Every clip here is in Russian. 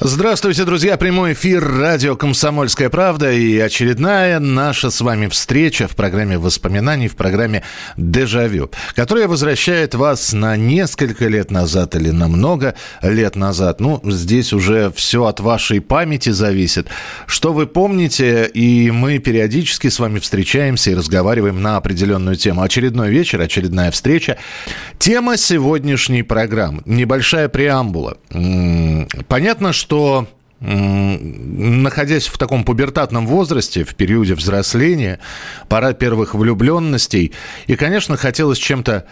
Здравствуйте, друзья. Прямой эфир радио «Комсомольская правда» и очередная наша с вами встреча в программе воспоминаний, в программе «Дежавю», которая возвращает вас на несколько лет назад или на много лет назад. Ну, здесь уже все от вашей памяти зависит. Что вы помните, и мы периодически с вами встречаемся и разговариваем на определенную тему. Очередной вечер, очередная встреча. Тема сегодняшней программы. Небольшая преамбула. Понятно, что что находясь в таком пубертатном возрасте, в периоде взросления, пора первых влюбленностей, и, конечно, хотелось чем-то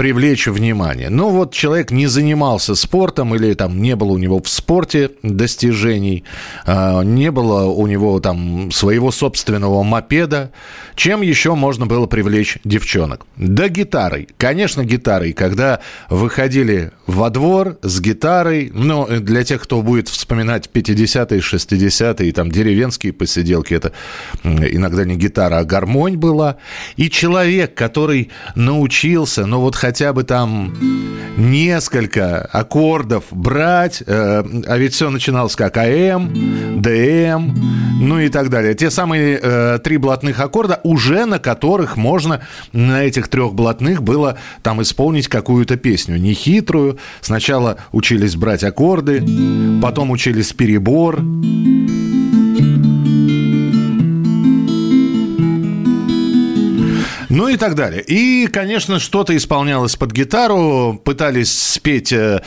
привлечь внимание. Но вот человек не занимался спортом или там не было у него в спорте достижений, а, не было у него там своего собственного мопеда. Чем еще можно было привлечь девчонок? Да гитарой. Конечно, гитарой. Когда выходили во двор с гитарой, ну, для тех, кто будет вспоминать 50-е, 60-е, там, деревенские посиделки, это иногда не гитара, а гармонь была. И человек, который научился, ну, вот хотя бы там несколько аккордов брать, э, а ведь все начиналось как АМ, ДМ, ну и так далее. Те самые э, три блатных аккорда, уже на которых можно на этих трех блатных было там исполнить какую-то песню. Нехитрую. Сначала учились брать аккорды, потом учились перебор. Ну и так далее. И, конечно, что-то исполнялось под гитару, пытались спеть э,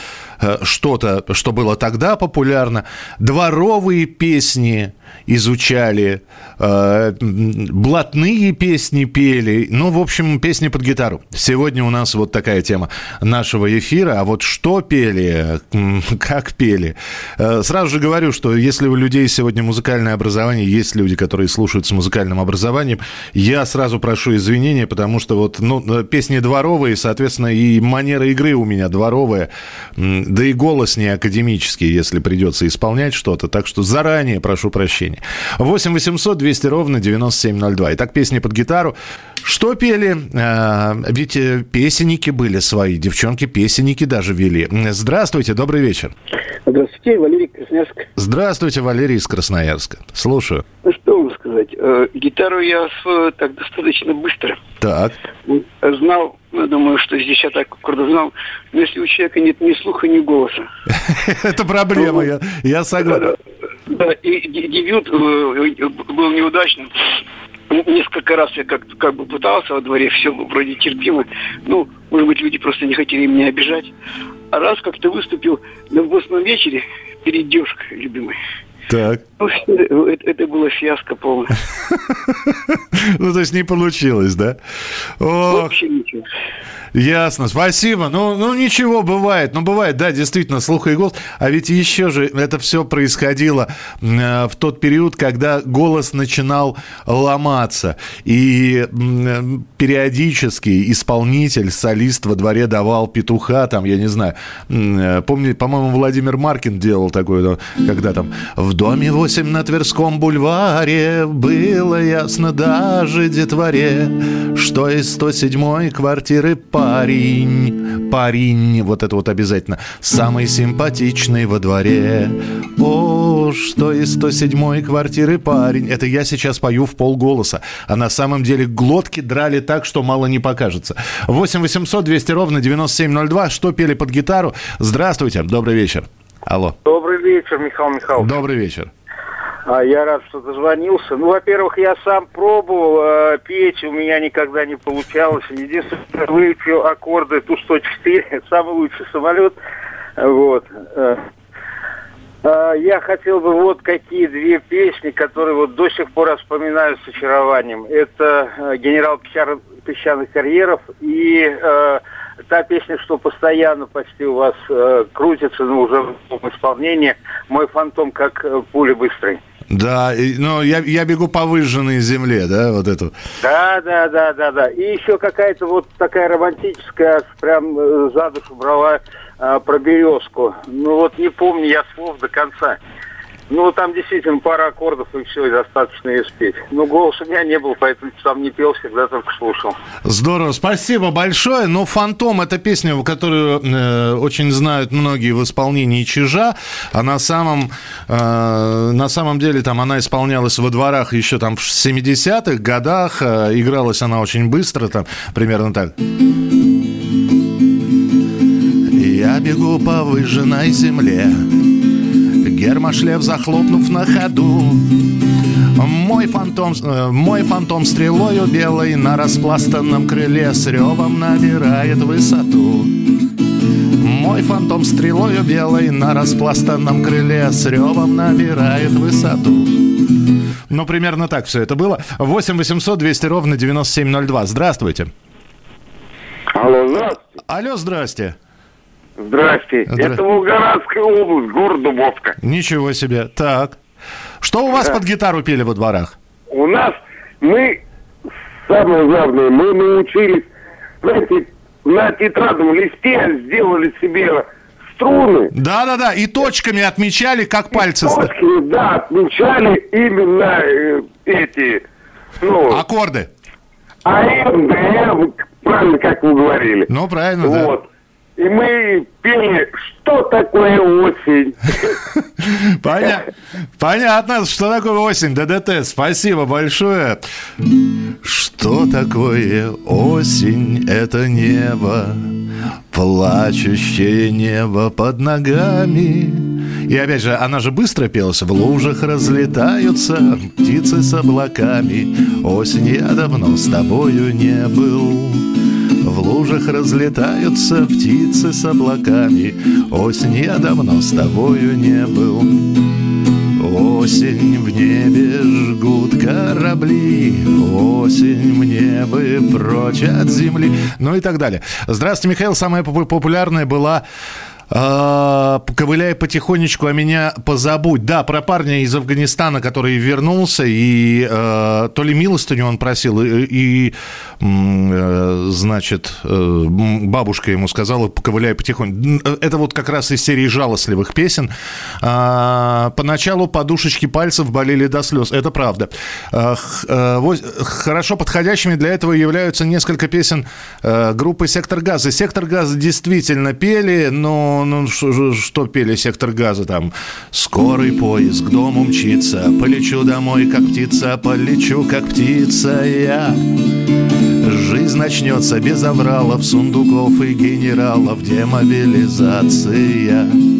что-то, что было тогда популярно. Дворовые песни изучали, э, блатные песни пели. Ну, в общем, песни под гитару. Сегодня у нас вот такая тема нашего эфира. А вот что пели, как пели. Э, сразу же говорю, что если у людей сегодня музыкальное образование, есть люди, которые слушают с музыкальным образованием, я сразу прошу извинения, потому что вот ну, э, песни дворовые, соответственно, и манера игры у меня дворовая, да и голос не академический, если придется исполнять что-то. Так что заранее прошу прощения сообщений. 8 800 200 ровно 9702. Итак, песни под гитару. Что пели? А, ведь э, песенники были свои, девчонки-песенники даже вели. Здравствуйте, добрый вечер. Здравствуйте, Валерий Красноярск. Здравствуйте, Валерий из Красноярска. Слушаю. Ну, что вам сказать? Э, гитару я освоил так достаточно быстро. Так. Знал, я думаю, что здесь я так аккорды знал, но если у человека нет ни слуха, ни голоса. Это проблема, я согласен. Да, и дебют э, был неудачным. Несколько раз я как, как бы пытался во дворе, все вроде терпимо. Ну, может быть, люди просто не хотели меня обижать. А раз как-то выступил на восьмом вечере перед девушкой любимой. Так. Ну, это, это было фиаско полное. Ну, то есть не получилось, да? Вообще ничего. Ясно, спасибо. Ну, ну, ничего, бывает. Ну, бывает, да, действительно, слух и голос. А ведь еще же это все происходило э, в тот период, когда голос начинал ломаться. И э, периодически исполнитель, солист во дворе давал петуха, там, я не знаю. Э, помню, по-моему, Владимир Маркин делал такое, когда там «В доме 8 на Тверском бульваре было ясно даже детворе, что из 107 квартиры по парень, парень, вот это вот обязательно, самый симпатичный во дворе. О, что из 107-й квартиры парень. Это я сейчас пою в полголоса. А на самом деле глотки драли так, что мало не покажется. 8 800 200 ровно 9702. Что пели под гитару? Здравствуйте, добрый вечер. Алло. Добрый вечер, Михаил Михайлович. Добрый вечер. А, я рад, что дозвонился. Ну, во-первых, я сам пробовал э, петь, у меня никогда не получалось. Единственное, выучил аккорды Ту-104, самый лучший самолет. Вот. Э, э, я хотел бы вот какие две песни, которые вот до сих пор вспоминаю с очарованием. Это э, «Генерал песчаных карьеров» и э, та песня, что постоянно почти у вас э, крутится, но уже в исполнении «Мой фантом как э, пуля быстрый». Да, и, ну, я, я бегу по выжженной земле, да, вот эту. Да, да, да, да, да. И еще какая-то вот такая романтическая, прям э, за душу брала э, про березку. Ну вот не помню я слов до конца. Ну, там действительно пара аккордов, и все, и достаточно ее спеть. Но голос у меня не был, поэтому сам не пел, всегда только слушал. Здорово, спасибо большое. Ну, «Фантом» — это песня, которую э, очень знают многие в исполнении Чижа, а на самом, э, на самом деле там она исполнялась во дворах еще там в 70-х годах, э, игралась она очень быстро, там примерно так. Я бегу по выжженной земле, Гермошлев захлопнув на ходу мой фантом, э, мой фантом стрелою белой на распластанном крыле с ревом набирает высоту. Мой фантом стрелою белой на распластанном крыле с ревом набирает высоту. Ну, примерно так все это было. 8 800 200 ровно 9702. Здравствуйте. Алло, здравствуйте. Алло, здрасте. Здрасте. Здра- Это Волгоградская область, город Дубовка. Ничего себе. Так. Что у вас под гитару пели во дворах? У нас мы, самое главное, мы научились, знаете, на тетрадном листе сделали себе струны. Да-да-да, и точками отмечали, как пальцы... ста- Точки, да, отмечали именно э, эти, ну, Аккорды. АМ, ДМ, правильно, как вы говорили. Ну, правильно, да. И мы пели, что такое осень. Поня- Понятно, что такое осень, ДДТ. Спасибо большое. Что такое осень? Это небо, плачущее небо под ногами. И опять же, она же быстро пелась. В лужах разлетаются птицы с облаками. Осень я давно с тобою не был. В лужах разлетаются птицы с облаками. Осень я давно с тобою не был. Осень в небе жгут корабли, осень мне бы прочь от земли. Ну и так далее. Здравствуйте, Михаил. Самая поп- популярная была ковыляй потихонечку, а меня позабудь. Да, про парня из Афганистана, который вернулся, и э, то ли милостыню он просил, и, и, э, значит, э, бабушка ему сказала, ковыляй потихоньку. Это вот как раз из серии жалостливых песен. А, поначалу подушечки пальцев болели до слез. Это правда. А, Хорошо подходящими для этого являются несколько песен группы «Сектор газа». «Сектор газа» действительно пели, но ну, что, что пели «Сектор газа» там? «Скорый поезд к дому мчится, полечу домой, как птица, полечу, как птица я». Жизнь начнется без авралов, сундуков и генералов, демобилизация.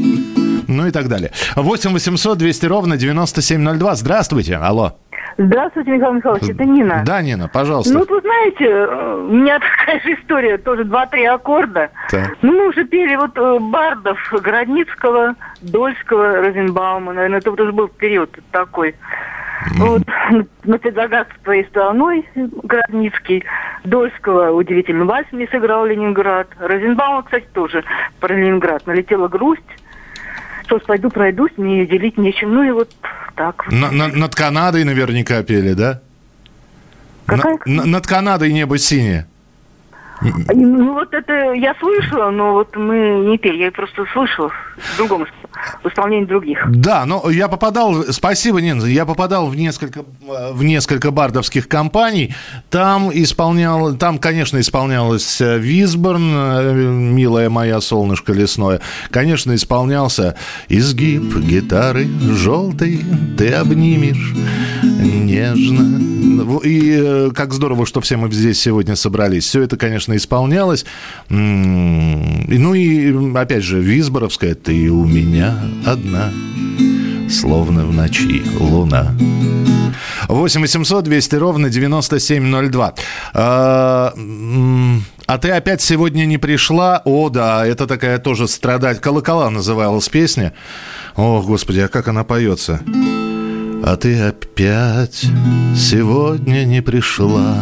Ну и так далее. 8 800 200 ровно 9702. Здравствуйте. Алло. Здравствуйте, Михаил Михайлович, это Нина. Да, Нина, пожалуйста. Ну, вы знаете, э, у меня такая же история, тоже два-три аккорда. Так. Ну, мы уже пели вот э, бардов Городницкого, Дольского, Розенбаума, наверное, это вот уже был период такой. Вот, на предзагад твоей стороной Городницкий, Дольского удивительный вальс мне сыграл Ленинград, Розенбаума, кстати, тоже про Ленинград. Налетела грусть, что ж, пойду пройдусь, мне делить нечем. Ну и вот так. На- на- над Канадой наверняка пели, да? Какая? На- на- над Канадой небо синее. Ну вот это я слышала, но вот мы не пели, я просто слышала в другом в исполнении других. Да, но я попадал, спасибо, Нин, я попадал в несколько, в несколько бардовских компаний. Там исполнял, там, конечно, исполнялась э, Висборн, э, милая моя солнышко лесное. Конечно, исполнялся изгиб гитары желтой, ты обнимешь нежно. И э, как здорово, что все мы здесь сегодня собрались. Все это, конечно, исполнялось. Ну и, опять же, Висборовская «Ты у меня одна, словно в ночи луна». 8 800 200 ровно 9702. А, а ты опять сегодня не пришла? О, да, это такая тоже страдать. Колокола называлась песня. О, господи, а как она поется? А ты опять сегодня не пришла,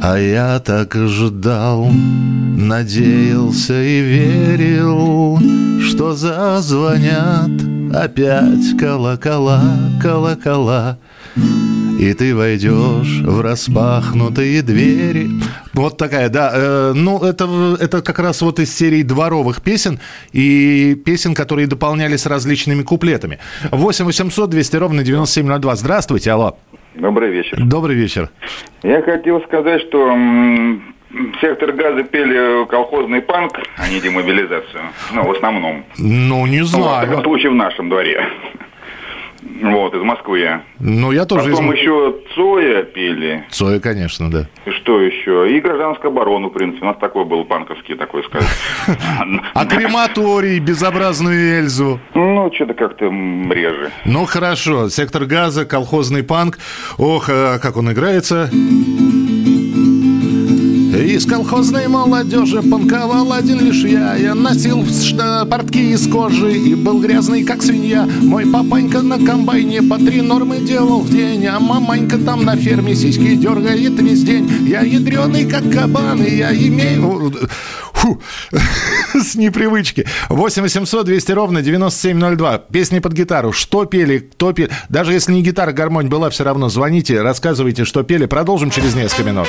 А я так ждал, надеялся и верил, Что зазвонят опять колокола, колокола. И ты войдешь в распахнутые двери. Вот такая, да. Э, ну, это, это как раз вот из серии дворовых песен и песен, которые дополнялись различными куплетами. 8 800 200 ровно 9702. Здравствуйте, алло. Добрый вечер. Добрый вечер. Я хотел сказать, что сектор газа пели колхозный панк, а не демобилизацию. Ну, в основном. Ну, не знаю. Ну, в случае в нашем дворе. Вот, из Москвы. Ну, я тоже Потом из... еще Цоя пели. Цоя, конечно, да. И что еще? И гражданскую оборону, в принципе. У нас такой был панковский, такой сказать. А крематорий, безобразную Эльзу? Ну, что-то как-то реже. Ну, хорошо. Сектор газа, колхозный панк. Ох, а как он играется. Из колхозной молодежи панковал один лишь я Я носил портки из кожи и был грязный, как свинья Мой папанька на комбайне по три нормы делал в день А маманька там на ферме сиськи дергает весь день Я ядреный, как кабан, и я имею... Фу, с непривычки. 8 800 200 ровно 9702. Песни под гитару. Что пели, кто пели. Даже если не гитара, гармонь была, все равно звоните, рассказывайте, что пели. Продолжим через несколько минут.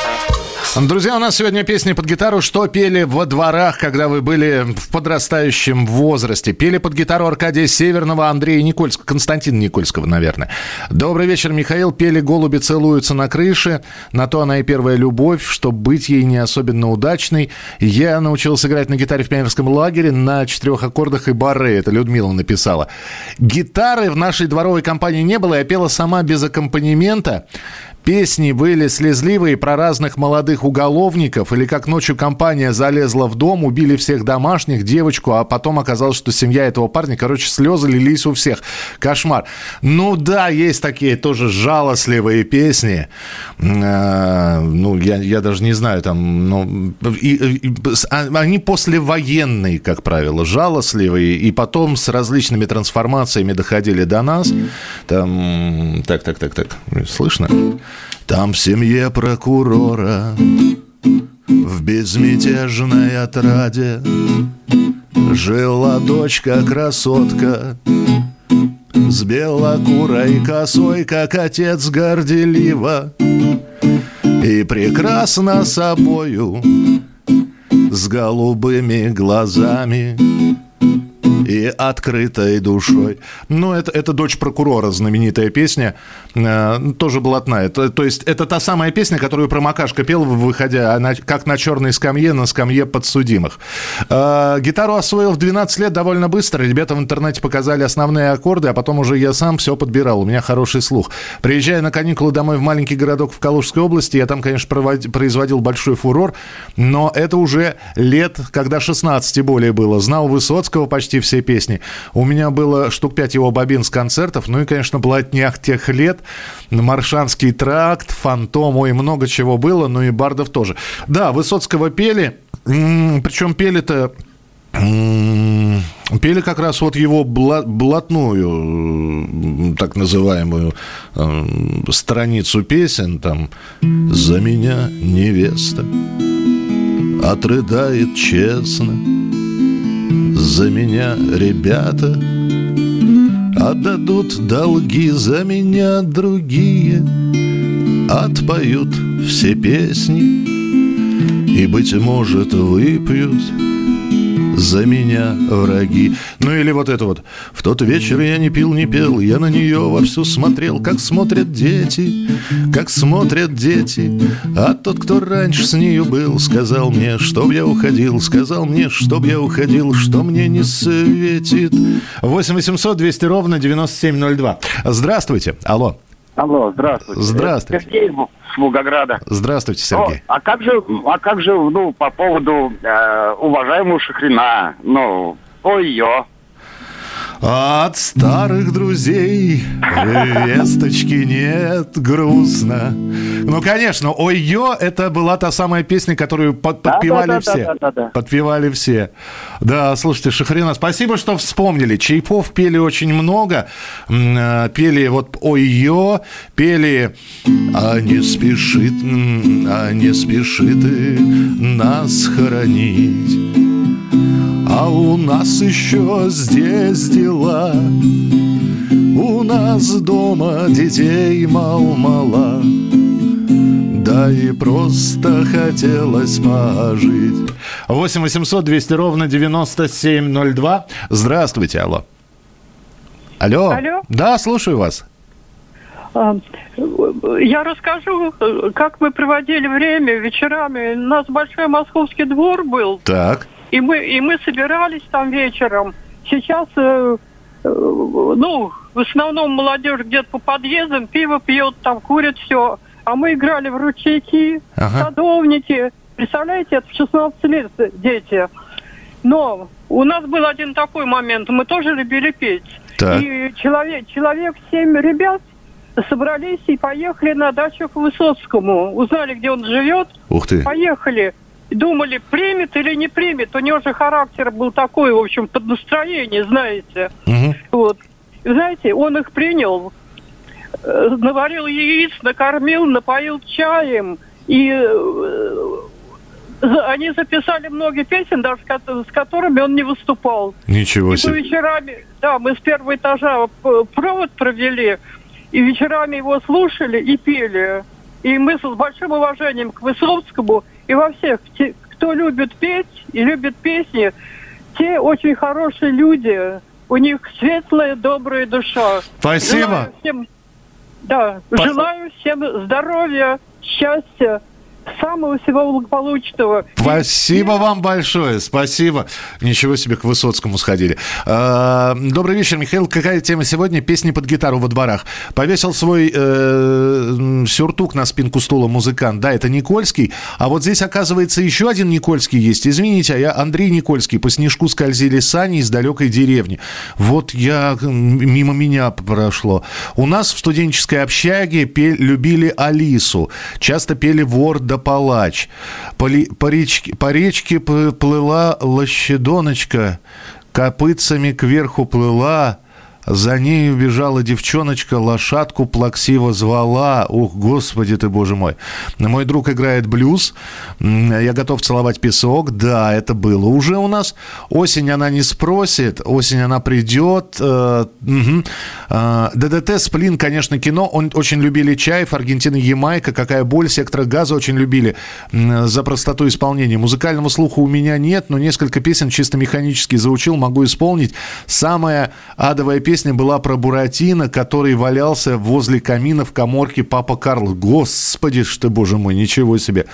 Друзья, у нас сегодня песни под гитару «Что пели во дворах, когда вы были в подрастающем возрасте?» Пели под гитару Аркадия Северного, Андрея Никольского, Константина Никольского, наверное. «Добрый вечер, Михаил». Пели «Голуби целуются на крыше». На то она и первая любовь, чтобы быть ей не особенно удачной. Я научился играть на гитаре в пионерском лагере на четырех аккордах и барре. Это Людмила написала. Гитары в нашей дворовой компании не было. Я пела сама без аккомпанемента. Песни были слезливые про разных молодых уголовников, или как ночью компания залезла в дом, убили всех домашних, девочку, а потом оказалось, что семья этого парня, короче, слезы лились у всех. Кошмар. Ну да, есть такие тоже жалостливые песни. Э, ну, я, я даже не знаю, там, ну, и, и, а, они послевоенные, как правило, жалостливые, и потом с различными трансформациями доходили до нас. Там, так, так, так, так, слышно? Там в семье прокурора В безмятежной отраде Жила дочка-красотка С белокурой косой, как отец горделиво И прекрасно собою С голубыми глазами и открытой душой. Ну, это, это «Дочь прокурора», знаменитая песня, тоже блатная. То, то есть это та самая песня, которую Промокашка пел, выходя на, как на черной скамье, на скамье подсудимых. Э, гитару освоил в 12 лет довольно быстро. Ребята в интернете показали основные аккорды, а потом уже я сам все подбирал. У меня хороший слух. Приезжая на каникулы домой в маленький городок в Калужской области, я там, конечно, провод... производил большой фурор, но это уже лет, когда 16 и более было. Знал Высоцкого почти все песни. У меня было штук пять его бобин с концертов, ну и, конечно, блатнях тех лет, Маршанский тракт, Фантом, ой, много чего было, ну и Бардов тоже. Да, Высоцкого пели, причем пели-то Пели как раз вот его блатную, так называемую, э, страницу песен, там «За меня невеста отрыдает честно, за меня ребята Отдадут долги за меня другие Отпоют все песни И, быть может, выпьют за меня враги. Ну или вот это вот. В тот вечер я не пил, не пел, я на нее вовсю смотрел, как смотрят дети, как смотрят дети. А тот, кто раньше с нею был, сказал мне, чтоб я уходил, сказал мне, чтоб я уходил, что мне не светит. 8 800 200 ровно 9702. Здравствуйте. Алло. Алло, здравствуйте. Здравствуйте. Сергей с Волгограда. Здравствуйте, Сергей. Ну, а как же, а как же, ну, по поводу э, уважаемого Шахрина, ну, по ее? От старых друзей весточки нет, грустно. Ну, конечно, «Ой-ё» — это была та самая песня, которую под, подпевали Да-да-да, все. да-да-да. Подпевали все. Да, слушайте, Шахрина, спасибо, что вспомнили. Чайпов пели очень много. Э, Пели вот «Ой-ё», пели «А не спешит, а не спешит ты нас хоронить». А у нас еще здесь дела У нас дома детей мал-мала Да и просто хотелось пожить 8 800 200 ровно 9702 Здравствуйте, алло Алло. Алло. Да, слушаю вас. А, Я расскажу, как мы проводили время вечерами. У нас большой московский двор был, Так. И мы, и мы собирались там вечером. Сейчас, э, э, ну, в основном молодежь где-то по подъездам, пиво пьет, там курит все. А мы играли в ручейки, Ага. садовники. Представляете, это в 16 лет дети. Но у нас был один такой момент, мы тоже любили петь. Так. И человек, человек, семь ребят собрались и поехали на дачу к Высоцкому. Узнали, где он живет, Ух ты. поехали. Думали, примет или не примет. У него же характер был такой, в общем, под настроение, знаете. Мгм. Вот. И знаете, он их принял, э, наварил яиц, накормил, напоил чаем. И э, они записали много песен, даже с которыми он не выступал. Ничего И себе. вечерами, да, мы с первого этажа провод провели, и вечерами его слушали и пели. И мы с большим уважением к Высоцкому и во всех, те, кто любит петь и любит песни, те очень хорошие люди, у них светлая, добрая душа. Спасибо. Желаю всем, да, Спасибо. желаю всем здоровья, счастья, самого всего благополучного. Спасибо вам большое, спасибо. Ничего себе, к Высоцкому сходили. А, Добрый вечер, Михаил. Какая тема сегодня? Песни под гитару во дворах. Повесил свой э, сюртук на спинку стула музыкант. Да, это Никольский. А вот здесь, оказывается, еще один Никольский есть. Извините, а я Андрей Никольский. По снежку скользили сани из далекой деревни. Вот я, мимо меня прошло. У нас в студенческой общаге любили Алису. Часто пели вор да палач. По, ли- по речке, по речке плыла лощедоночка, копытцами кверху плыла, за ней убежала девчоночка, лошадку плаксиво звала. Ух, господи ты, боже мой. Мой друг играет блюз. Я готов целовать песок. Да, это было уже у нас. Осень она не спросит. Осень она придет. Э. Э, ДДТ, Сплин, конечно, кино. Он очень любили Чаев, Аргентина, Ямайка. Какая боль, сектора газа очень любили за простоту исполнения. Музыкального слуха у меня нет, но несколько песен чисто механически заучил, могу исполнить. Самая адовая песня была про Буратино, который валялся возле камина в коморке Папа Карл. Господи, что боже мой, ничего себе.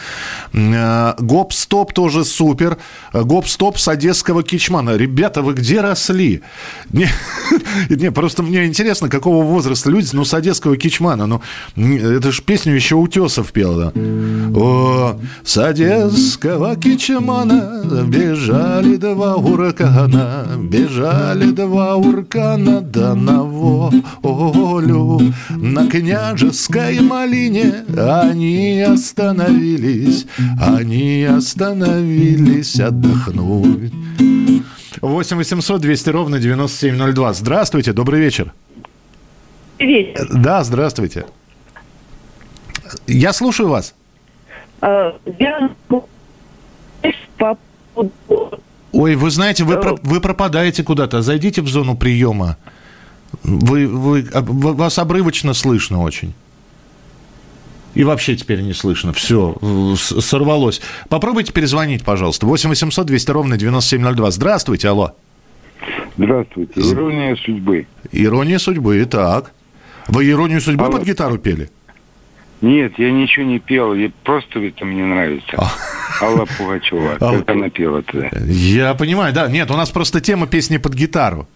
Э, Гоп-стоп тоже супер. Э, Гоп-стоп с одесского кичмана. Ребята, вы где росли? Не, не, просто мне интересно, какого возраста люди, ну, с одесского кичмана. Ну, это же песню еще Утесов пел, да. О, с одесского кичмана бежали два уркана, бежали два уркана да на волю. На княжеской малине они остановились, они остановились отдохнуть. 8 800 200 ровно 9702. Здравствуйте, добрый вечер. Вечер. Да, здравствуйте. Я слушаю вас. Я по поводу Ой, вы знаете, вы, про- вы пропадаете куда-то. Зайдите в зону приема. Вы, вы, а, вас обрывочно слышно очень. И вообще теперь не слышно. Все, сорвалось. Попробуйте перезвонить, пожалуйста. 8 800 200 ровно 9702. Здравствуйте, алло. Здравствуйте. Ирония судьбы. Ирония судьбы, так. Вы иронию судьбы Алло. под гитару пели? Нет, я ничего не пел, я просто это мне нравится. Алла Пугачева, А. как она пела тогда. Я понимаю, да. Нет, у нас просто тема песни под гитару.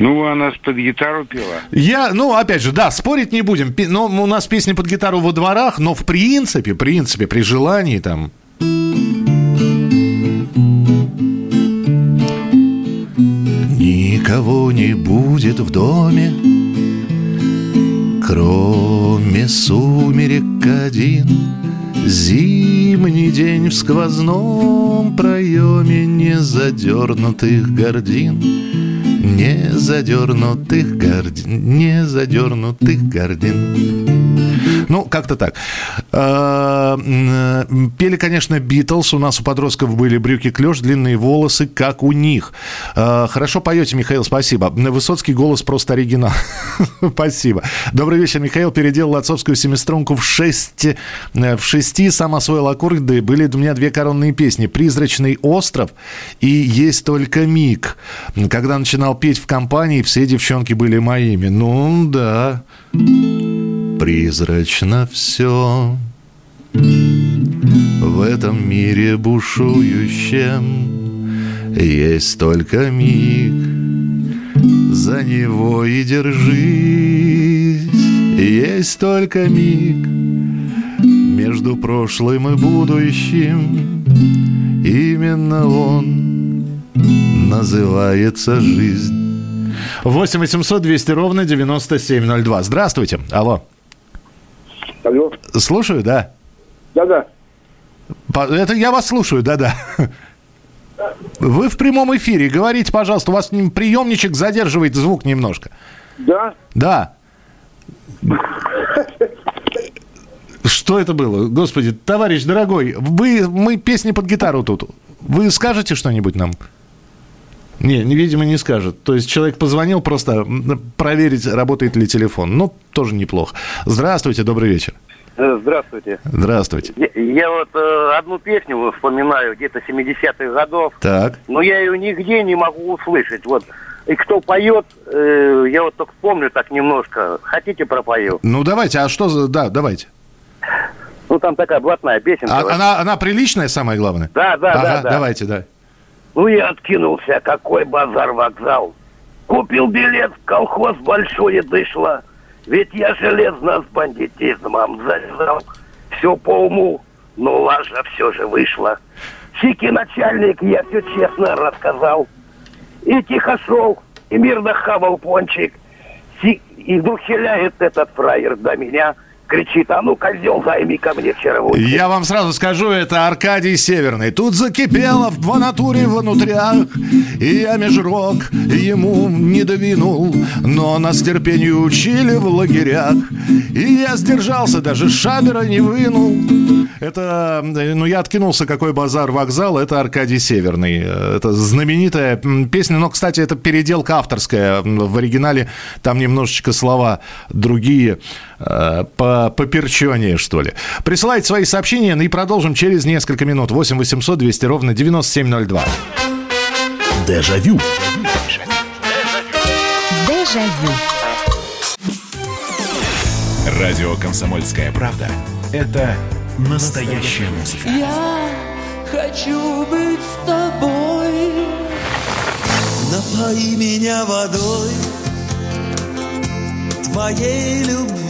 Ну, она под гитару пела. Я, ну, опять же, да, спорить не будем. Но у нас песни под гитару во дворах, но в принципе, принципе, при желании там... никого не будет в доме, Кроме сумерек один Зимний день в сквозном проеме Не задернутых гордин Не задернутых гордин Не задернутых гордин ну, как-то так. А, пели, конечно, Битлз. У нас у подростков были брюки клеш, длинные волосы, как у них. А, хорошо поете, Михаил, спасибо. Высоцкий голос просто оригинал. спасибо. Добрый вечер, Михаил. Переделал отцовскую семиструнку в шесть, э, в шести, сам освоил аккорды. Были у меня две коронные песни. «Призрачный остров» и «Есть только миг». Когда начинал петь в компании, все девчонки были моими. Ну, да призрачно все В этом мире бушующем Есть только миг За него и держись Есть только миг Между прошлым и будущим Именно он называется жизнь 8 800 200 ровно 9702. Здравствуйте. Алло. Слушаю, да. Да-да. Это я вас слушаю, да-да. Вы в прямом эфире. Говорите, пожалуйста, у вас приемничек задерживает звук немножко. Да? Да. Что это было? Господи, товарищ дорогой, вы, мы песни под гитару тут. Вы скажете что-нибудь нам? Не, видимо, не скажет. То есть человек позвонил просто проверить, работает ли телефон. Ну, тоже неплохо. Здравствуйте, добрый вечер. Э, здравствуйте. Здравствуйте. Я, я вот э, одну песню вспоминаю, где-то 70-х годов. Так. Но я ее нигде не могу услышать. Вот. И кто поет, э, я вот только помню так немножко. Хотите пропою? Ну, давайте. А что за... Да, давайте. Ну, там такая блатная песенка. А, она, она приличная, самое главное? Да, да, ага, да, да. Давайте, да. Ну, я откинулся, какой базар-вокзал. Купил билет в колхоз большое дышло. Ведь я железно с бандитизмом завязал. Все по уму, но лажа все же вышла. Сики начальник, я все честно рассказал. И тихо шел, и мирно хавал пончик. Си... И вдруг хиляет этот фраер до меня – кричит, а ну, козел, займи ко мне вчера Я вам сразу скажу, это Аркадий Северный. Тут закипело в натуре внутрях, и я межрок ему не довинул, но нас терпению учили в лагерях, и я сдержался, даже шабера не вынул. Это, ну, я откинулся, какой базар вокзал, это Аркадий Северный. Это знаменитая песня, но, кстати, это переделка авторская. В оригинале там немножечко слова другие, э, поперченнее, что ли. Присылайте свои сообщения, ну и продолжим через несколько минут. 8 800 200 ровно 9702. Дежавю. Дежавю. Радио «Комсомольская правда» — это настоящая музыка. Я хочу быть с тобой. Напои меня водой твоей любви.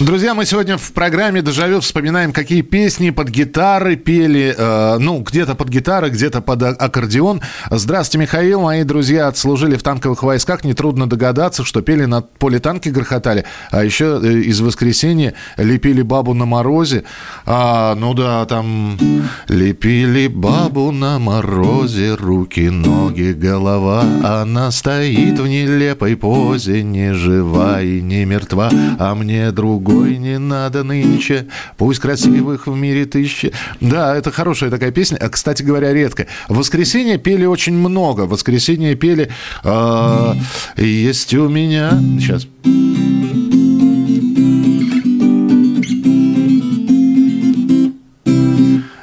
Друзья, мы сегодня в программе «Дежавю» вспоминаем, какие песни под гитары пели, э, ну, где-то под гитары, где-то под а- аккордеон. Здравствуйте, Михаил. Мои друзья отслужили в танковых войсках. Нетрудно догадаться, что пели на поле танки грохотали, а еще э, из воскресенья лепили бабу на морозе. А, ну да, там лепили бабу на морозе, руки, ноги, голова. Она стоит в нелепой позе, не жива и не мертва, а мне другой не надо нынче, пусть красивых в мире тысячи. Да, это хорошая такая песня, а, кстати говоря, редкая. В воскресенье пели очень много, в воскресенье пели э, «Есть у меня...» Сейчас.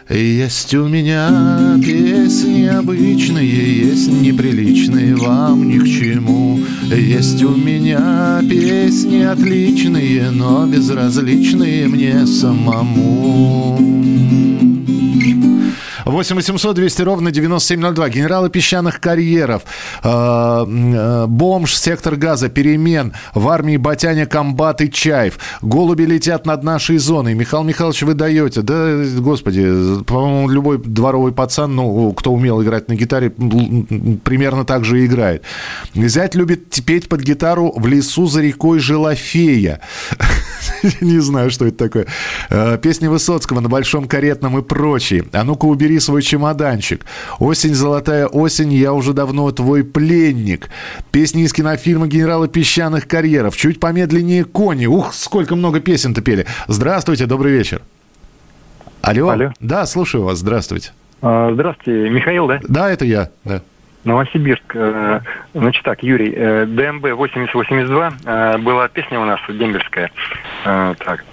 Есть у меня песни обычные, есть неприличные вам ни к чему. Есть у меня песни отличные, но безразличные мне самому. 8 800 200 ровно 9702. Генералы песчаных карьеров. э, э, бомж, сектор газа, перемен. В армии Батяня, Комбат и Чаев. Голуби летят над нашей зоной. Михаил Михайлович, вы даете. Да, господи, по-моему, любой дворовый пацан, ну, кто умел играть на гитаре, примерно так же и играет. Зять любит петь под гитару «В лесу за рекой жила фея». Не знаю, что это такое. Э, Песни Высоцкого на Большом Каретном и прочие. А ну-ка убери свой чемоданчик. Осень, золотая осень, я уже давно твой пленник. Песни из кинофильма «Генералы песчаных карьеров». Чуть помедленнее кони. Ух, сколько много песен-то пели. Здравствуйте, добрый вечер. Алло. Алло. Да, слушаю вас. Здравствуйте. А, Здравствуйте, Михаил, да? Да, это я. Да. Новосибирск. Э, Значит так, Юрий, э, ДМБ 8082 э, была песня у нас дембельская. Так.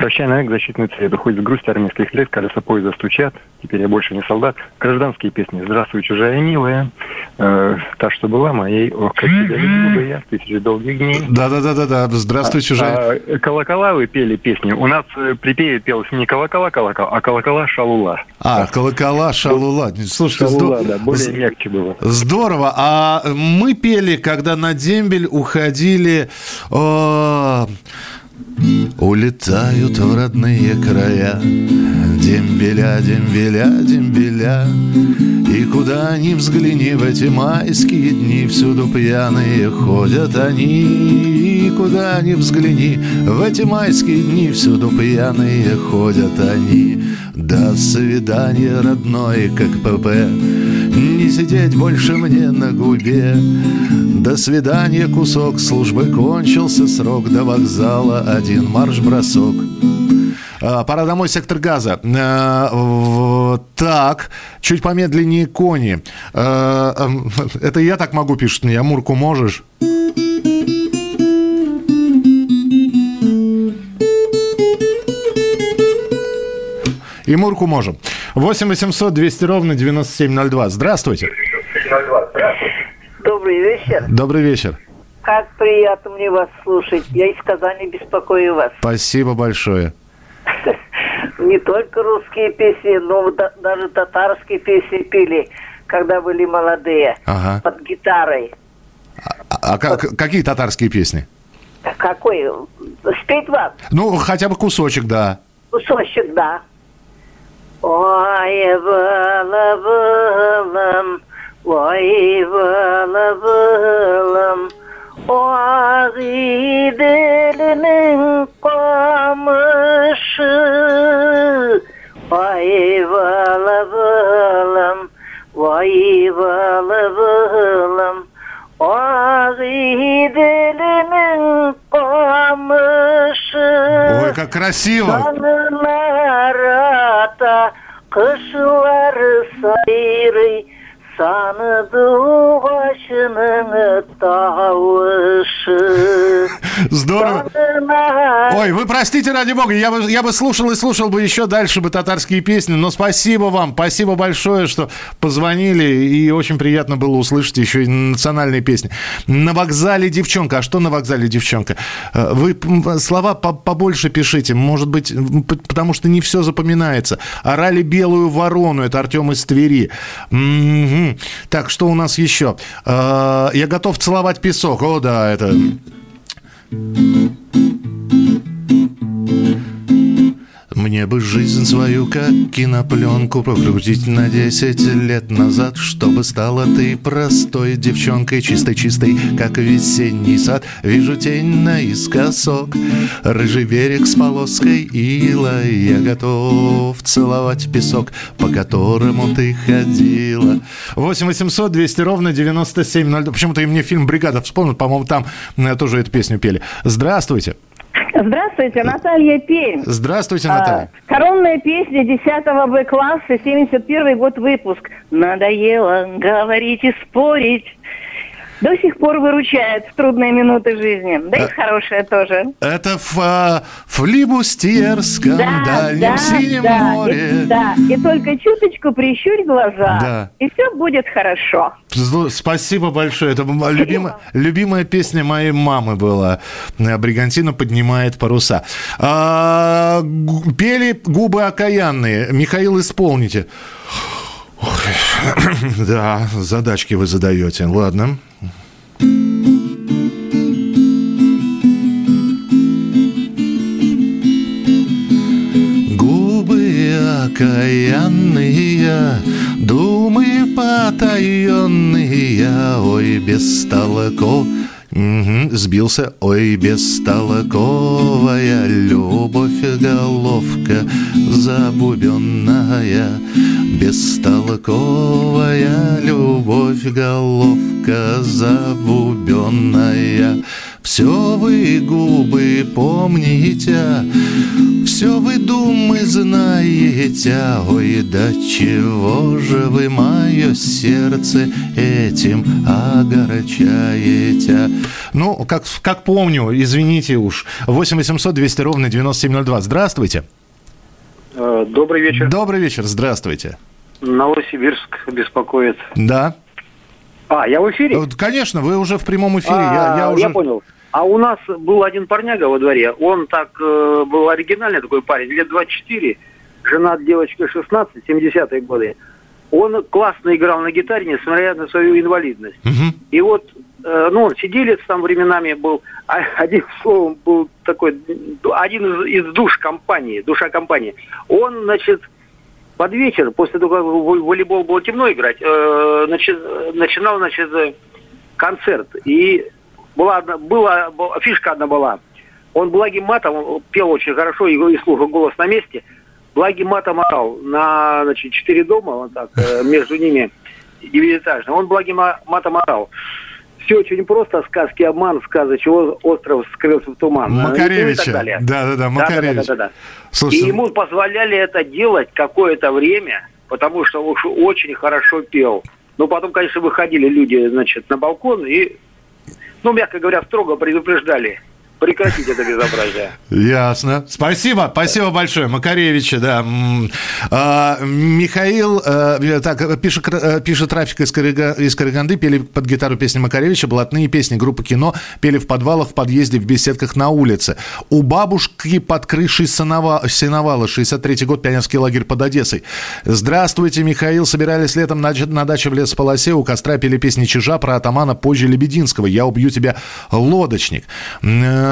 Прощай навек, защитный цвет. Уходит грусть армейских лет, колеса поезда стучат. Теперь я больше не солдат. Гражданские песни. Здравствуй, чужая милая. Э, Та, что была моей. Ох, как тебя любил бы я. Тысячи долгих дней. Да-да-да-да. Здравствуй, чужая. А, колокола вы пели песни. У нас э, припеве пелось не колокола, колокол, а колокола шалула. А, колокола, шалула. Слушайте, Шалула, здо- да, более мягче было. Здорово. А мы пели, когда на дембель уходили... о, Улетают в родные края. Дембеля, дембеля, дембеля И куда ни взгляни в эти майские дни Всюду пьяные ходят они. И куда ни взгляни в эти майские дни Всюду пьяные ходят они. До свидания, родной, как ПП Не сидеть больше мне на губе до свидания, кусок службы кончился срок до вокзала один марш-бросок. А, Пора домой, сектор газа. А, Так, чуть помедленнее кони. А, Это я так могу, пишет мне. Амурку можешь? И Мурку можем. 8 800 200 ровно 9702. Здравствуйте. Добрый вечер. Добрый вечер. Как приятно мне вас слушать. Я из Казани беспокою вас. Спасибо большое. Не только русские песни, но да- даже татарские песни пели, когда были молодые, Ага. под гитарой. А как- какие татарские песни? Какой? Спеть вам? Ну, хотя бы кусочек, да. Кусочек, да. Vay bılbılım, vay bılbılım O ağidelinin kamışı Vay bılbılım, vay bılbılım O ağidelinin kamışı Ой, как красиво. Sanılar ata Sayrı Sanıdı başının tavışı Здорово. Ой, вы простите, ради бога, я бы, я бы слушал и слушал бы еще дальше бы татарские песни, но спасибо вам, спасибо большое, что позвонили, и очень приятно было услышать еще и национальные песни. На вокзале девчонка, а что на вокзале девчонка? Э, Вы слова по- побольше пишите, может быть, потому что не все запоминается. Орали белую ворону, это Артем из Твери. Мгм. Так, что у нас еще? Э, Я готов целовать песок, о да, это... Мне бы жизнь свою, как кинопленку, прокрутить на 10 лет назад, чтобы стала ты простой девчонкой, чистой-чистой, как весенний сад. Вижу тень наискосок, рыжий берег с полоской ила. Я готов целовать песок, по которому ты ходила. 8 800 200 ровно 9702. Почему-то и мне фильм «Бригада» вспомнил, по-моему, там э, тоже эту песню пели. Здравствуйте. Здравствуйте, Наталья Пермь. Здравствуйте, А, Наталья. коронная песня 10 Б класса, 71 год выпуск. Надоело говорить и спорить. До сих пор выручает в трудные минуты жизни. Да Э, и в хорошие тоже. Это в а, флибустьерском дальнем синем да, море. И, да, и только чуточку прищурь глаза, Да. и все будет хорошо. Спасибо большое. Это м- любимая, любимая песня моей мамы была. Э, Бригантина поднимает паруса. А, пели губы окаянные. Михаил, исполните. Ой, Да, задачки вы задаете. Ладно. Губы окаянные, думы потаенные, ой, бестолко. Мгм, сбился, ой, бестолковая любовь головка забубенная, бестолковая любовь головка забубенная. Все вы губы помните, все вы думы знаете, ой, да чего же вы мое сердце этим огорчаете? Ну, как, как помню, извините уж, 8 800 200 ровно 9702. Здравствуйте. Э, Добрый вечер. Добрый вечер, здравствуйте. Новосибирск беспокоит. Да. А, я в эфире? Вот, Конечно, вы уже в прямом эфире. А, я, я уже... понял. А у нас был один парняга во дворе. Он так э, был оригинальный такой парень, лет 24, женат девочкой 16, 70-е годы. Он классно играл на гитаре, несмотря на свою инвалидность. И вот, э, ну, он сиделец там временами был, а одним словом, был такой, один из, из душ компании, душа компании. Он, значит, под вечер, после того, как в волейбол было темно играть, э, начи- начинал, значит, концерт. И была одна, была, была- фишка одна была. Он благим матом он пел очень хорошо, и, и слушал голос на месте. Благим матом орал на, значит, четыре дома, вот так, э, между ними девятиэтажно. Он благим ма- матом орал. Все очень просто, сказки обман, сказы, чего остров скрылся в туман. Ну, Макаревича. Да-да-да, Да, Макаревич. да, да, да. Слушайте, И ему позволяли это делать какое-то время, потому что уж очень хорошо пел. Но потом, конечно, выходили люди, значит, на балкон и, ну, мягко говоря, строго предупреждали прекратить это безобразие. Ясно. Спасибо, спасибо большое. Макаревича, да. А, Михаил, э, так, пишет, э, пишет трафик из, Карига- из Караганды, пели под гитару песни Макаревича, блатные песни группы кино, пели в подвалах, в подъезде, в беседках на улице. У бабушки под крышей сеновала, сеновала 63-й год, пионерский лагерь под Одессой. Здравствуйте, Михаил. Собирались летом на, на даче в лесополосе, у костра пели песни Чижа про атамана позже Лебединского. Я убью тебя, лодочник. Э,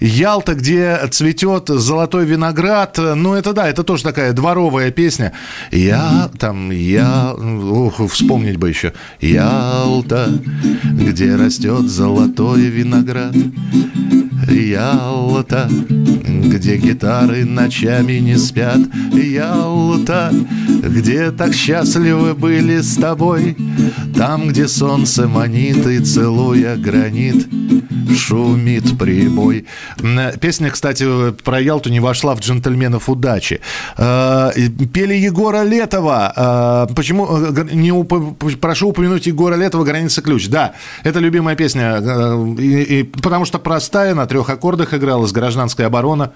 Ялта, где цветет золотой виноград. Ну, это да, это тоже такая дворовая песня. Я там, я... Ух, вспомнить бы еще. Ялта, где растет золотой виноград. Ялта, где гитары ночами не спят. Ялта, где так счастливы были с тобой. Там, где солнце манит и целуя гранит, шумит прибой. М, Песня, кстати, про Ялту не вошла в «Джентльменов удачи». Э, Пели Егора Летова. Э, Почему? э, Не уп- Прошу упомянуть Егора Летова «Граница ключ». Да, это любимая песня. э, и- и потому что простая, на трех аккордах игралась «Гражданская оборона».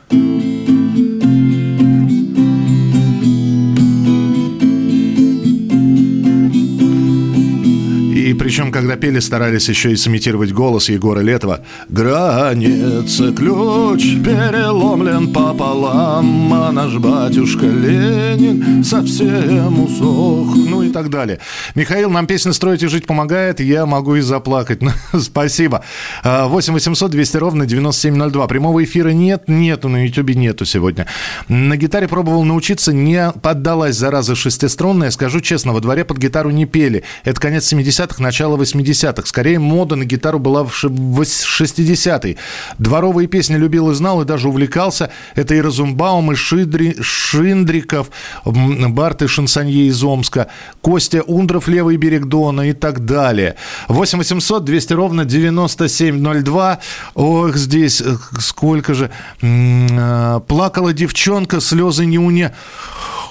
Причем, когда пели, старались еще и сымитировать голос Егора Летова. Граница ключ переломлен пополам, а наш батюшка Ленин совсем усох, ну и так далее. Михаил, нам песня «Строить и жить» помогает, я могу и заплакать. Ну, Спасибо. А, 8 800 200 ровно 9702. Прямого эфира нет, нету, на Ютубе нету сегодня. На гитаре пробовал научиться, не поддалась зараза шестиструнная. Скажу честно, во дворе под гитару не пели. Это конец 70-х, начало 80-х. Скорее, мода на гитару была в ши- в 60-е. Дворовые песни любил и знал, и даже увлекался. Это и Разумбаум, и Шидри, Шиндриков, Барт и Шансонье из Омска, Костя Ундров, Левый берег Дона и так далее. 8 800 200 ровно 9702. Ох, здесь сколько же. Э, Плакала девчонка, слезы не уне.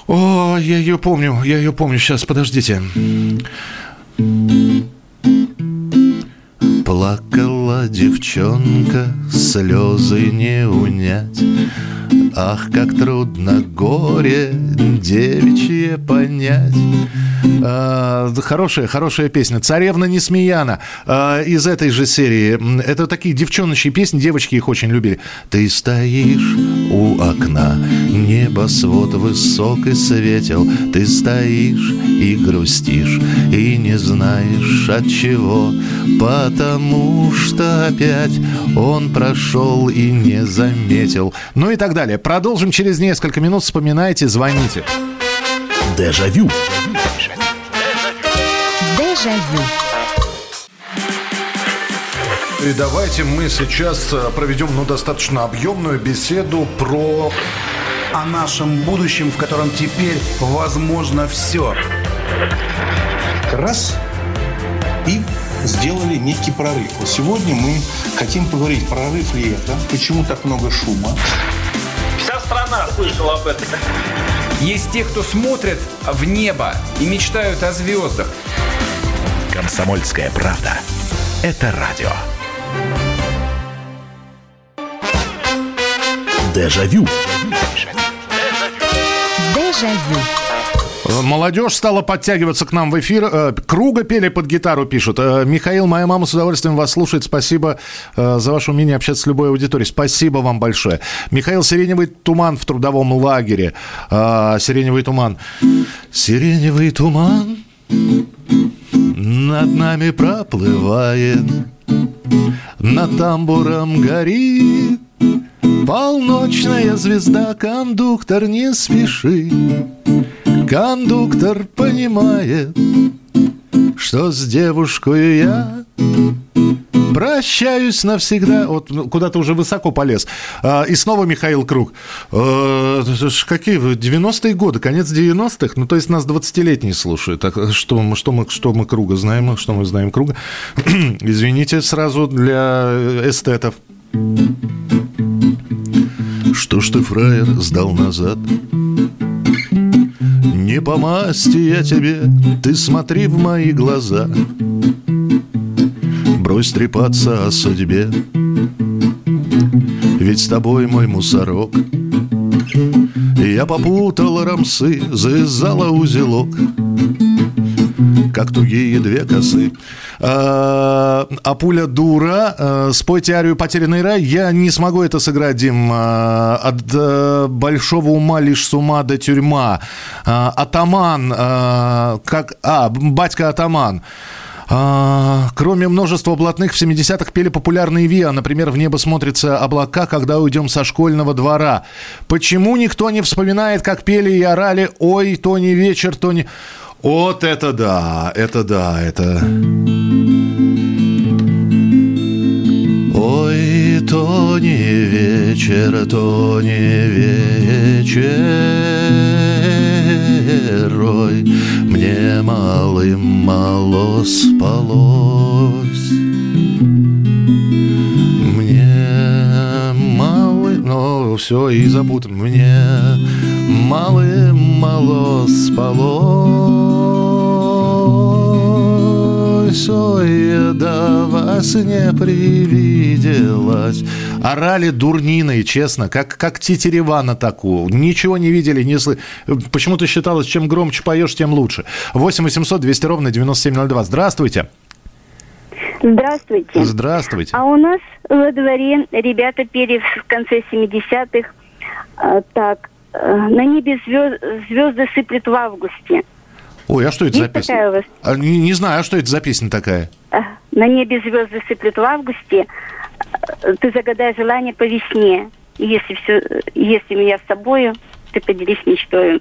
О, я ее помню, я ее помню. Сейчас, подождите. Плакала девчонка, слезы не унять. Ах, как трудно горе девичье понять. А, хорошая, хорошая песня. Царевна Несмеяна а, из этой же серии. Это такие девчоночьи песни, девочки их очень любили. Ты стоишь у окна, небосвод высок и светел. Ты стоишь и грустишь, и не знаешь от чего. Потому что опять он прошел и не заметил. Ну и так далее. Продолжим через несколько минут. Вспоминайте, звоните. Дежавю. Дежавю. И давайте мы сейчас э, проведем ну, достаточно объемную беседу про... О нашем будущем, в котором теперь возможно все. Раз и сделали некий прорыв. Вот сегодня мы хотим поговорить, прорыв ли это, почему так много шума. Вся страна слышала об этом. Есть те, кто смотрят в небо и мечтают о звездах. Комсомольская правда. Это радио. Дежавю. Дежавю. Э, Молодежь стала подтягиваться к нам в эфир. Э, Круга пели под гитару, пишут. Э, Михаил, моя мама с удовольствием вас слушает. Спасибо э, за ваше умение общаться с любой аудиторией. Спасибо вам большое. Михаил, сиреневый туман в трудовом лагере. Сиреневый туман. Сиреневый туман над нами проплывает, над тамбуром горит полночная звезда, кондуктор не спеши. Кондуктор понимает, что с девушкой я прощаюсь навсегда. Вот ну, куда-то уже высоко полез. А, и снова Михаил Круг. Ж какие вы? 90-е годы, конец 90-х? Ну, то есть нас 20-летние слушают. Так, что, мы, что, мы, что мы Круга знаем? Что мы знаем Круга? Извините сразу для эстетов. Что ж ты, фраер, сдал назад? Не по масти я тебе, ты смотри в мои глаза. Брось трепаться о судьбе, ведь с тобой мой мусорок. Я попутал рамсы, завязала узелок как тугие две косы. А, а пуля дура. А, спойте арию «Потерянный рай». Я не смогу это сыграть, Дим. А, от а, большого ума лишь с ума до тюрьма. Атаман. Как, а, батька атаман. А, кроме множества блатных, в 70-х пели популярные ВИА. Например, «В небо смотрятся облака, когда уйдем со школьного двора». Почему никто не вспоминает, как пели и орали «Ой, то не вечер, то не...» Вот это да, это да, это... Ой, то не вечер, то не вечер, ой, мне малым мало спалось. Ну все, и запутан. Мне малым мало спалось. Ой, да вас не привиделось. Орали дурниной, честно, как, как тетерева на таку. Ничего не видели, не слышали. Почему-то считалось, чем громче поешь, тем лучше. 8 800 200 ровно 9702. Здравствуйте. Здравствуйте. Здравствуйте. А у нас во дворе ребята пели в конце 70-х. а, так, э, на небе звезд- звезды сыплют в августе. Ой, а что это Есть за песня? такая у вас? А, не, не знаю, а что это за песня такая? А, На небе звезды сыплют в августе. А, Ты загадай желание по весне. Если все, если меня с тобою, ты поделись мечтою.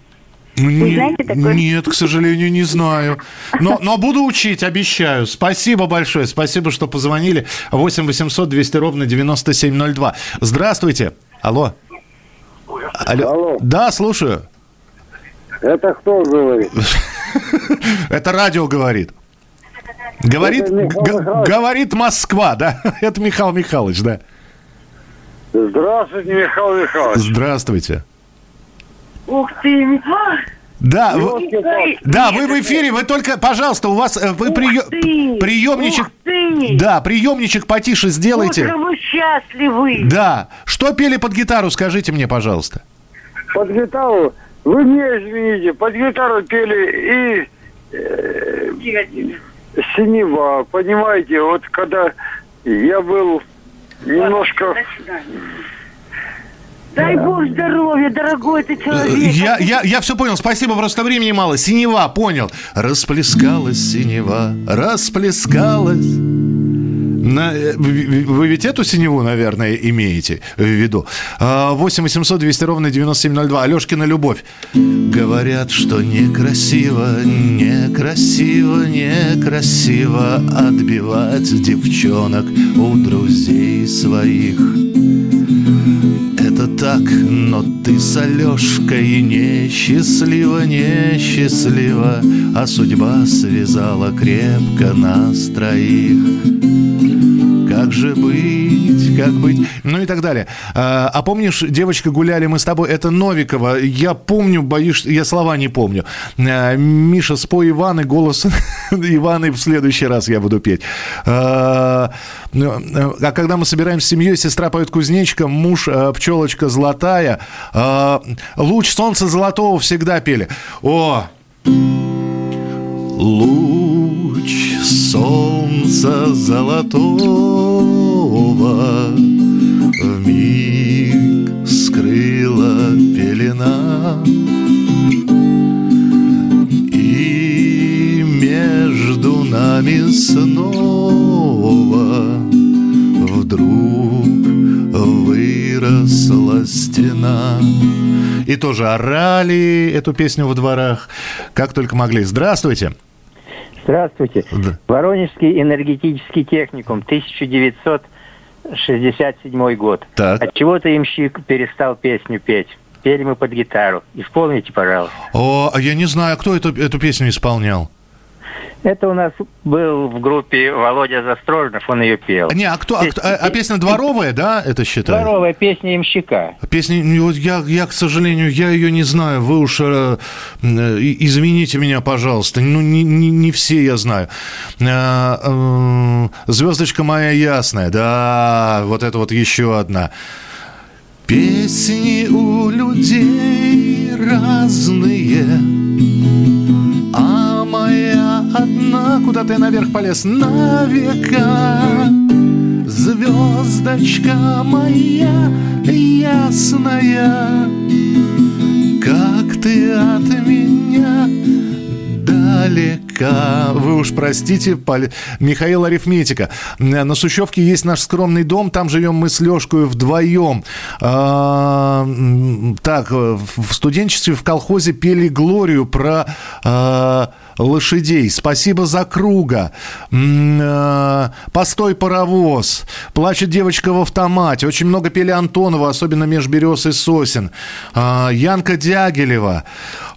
Не- знаете такое? Нет, к сожалению, не знаю. Но, но буду учить, обещаю. Спасибо большое. Спасибо, что позвонили. 8 800 200 ровно 9702. Здравствуйте. Алло. Алло. Да, слушаю. Это кто говорит? Это радио говорит. Говорит, говорит Москва, да? Это Михаил Михайлович, да. Здравствуйте, Михаил Михайлович. Здравствуйте. Ух ты! Да, вы- да, вы в эфире, вы только, пожалуйста, у вас э, вы приё- приемничек, Ух ты! да, приемничек потише сделайте. Утро вы счастливы. Да, что пели под гитару, скажите мне, пожалуйста. Под гитару, вы меня извините, под гитару пели и э, синева, понимаете, вот когда я был немножко... Дай бог здоровья, дорогой ты человек. Я, я, я все понял, спасибо, просто времени мало. Синева, понял. Расплескалась синева, расплескалась. На- э, вы ведь эту синеву, наверное, имеете в виду. А, 8 800 200 ровно 9702. Алешкина любовь. Говорят, что некрасиво, некрасиво, некрасиво отбивать девчонок у друзей своих. Это так, но ты с Алешкой несчастлива, несчастлива, А судьба связала крепко нас троих. Как же быть, как быть? Ну и так далее. А, а помнишь, девочка, гуляли мы с тобой, это Новикова. Я помню, боюсь, я слова не помню. А, Миша, спой Иван и голос Иваны в следующий раз я буду петь. А, а когда мы собираемся с семьей, сестра поет кузнечка, муж пчелочка золотая. Луч солнца золотого всегда пели. О, Луч солнца золотого Вмиг скрыла пелена И между нами снова Вдруг выросла стена и тоже орали эту песню во дворах, как только могли. Здравствуйте. Здравствуйте. Воронежский энергетический техникум, 1967 год. Так. От чего то имщик перестал песню петь? Пели мы под гитару. Исполните, пожалуйста. О, а я не знаю, кто эту, эту песню исполнял. Это у нас был в группе Володя Застрожнов, он ее пел. Не, а кто? А, кто- а- а песня дворовая, да, это считается? Дворовая песня имщика. Песня, ну, вот я, я, к сожалению, я ее не знаю. Вы уж э, э, извините меня, пожалуйста. Ну, не, не, не все я знаю. Э, э, Звездочка моя ясная, да, вот это вот еще одна. Песни у людей разные, куда ты наверх полез, на века. Звездочка моя ясная, как ты от меня далека. Вы уж простите, Пол- Михаил Арифметика. На Сущевке есть наш скромный дом, там живем мы с Лешкой вдвоем. А, так, в в студенчестве в колхозе пели Глорию про а, лошадей. Спасибо за круга. А, Постой, паровоз. Плачет девочка в автомате. Очень много пели Антонова, особенно меж берез и сосен. А, Янка Дягилева.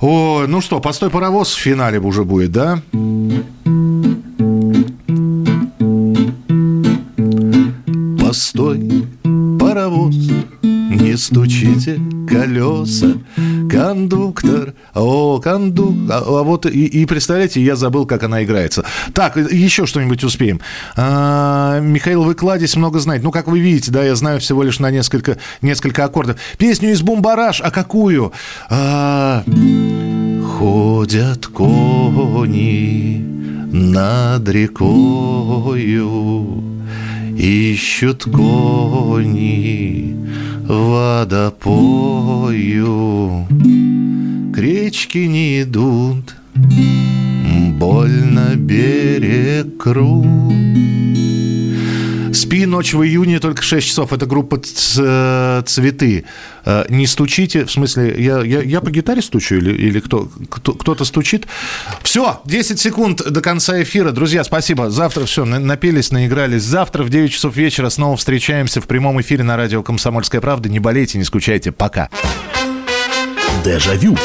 О, ну что, постой, паровоз в финале уже будет, да? Постой, паровоз, не стучите колеса. Кондуктор, о, кондуктор. А, а вот и, и представляете, я забыл, как она играется. Так, еще что-нибудь успеем. А, Михаил, вы кладезь много знаете. Ну, как вы видите, да, я знаю всего лишь на несколько, несколько аккордов. Песню из Бумбараш, а какую? А, Ходят кони над рекою, Ищут кони водопою. К речке не идут, больно берег крут. Спи ночь в июне, только 6 часов. Это группа Ц- «Цветы». Э, Не стучите, в смысле, я, я, я по гитаре стучу или, или кто, кто, кто-то стучит? Все, 10 секунд до конца эфира. Друзья, спасибо. Завтра все, напелись, наигрались. Завтра в 9 часов вечера снова встречаемся в прямом эфире на радио «Комсомольская правда». Не болейте, не скучайте. Пока. Дежавю.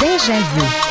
Дежавю.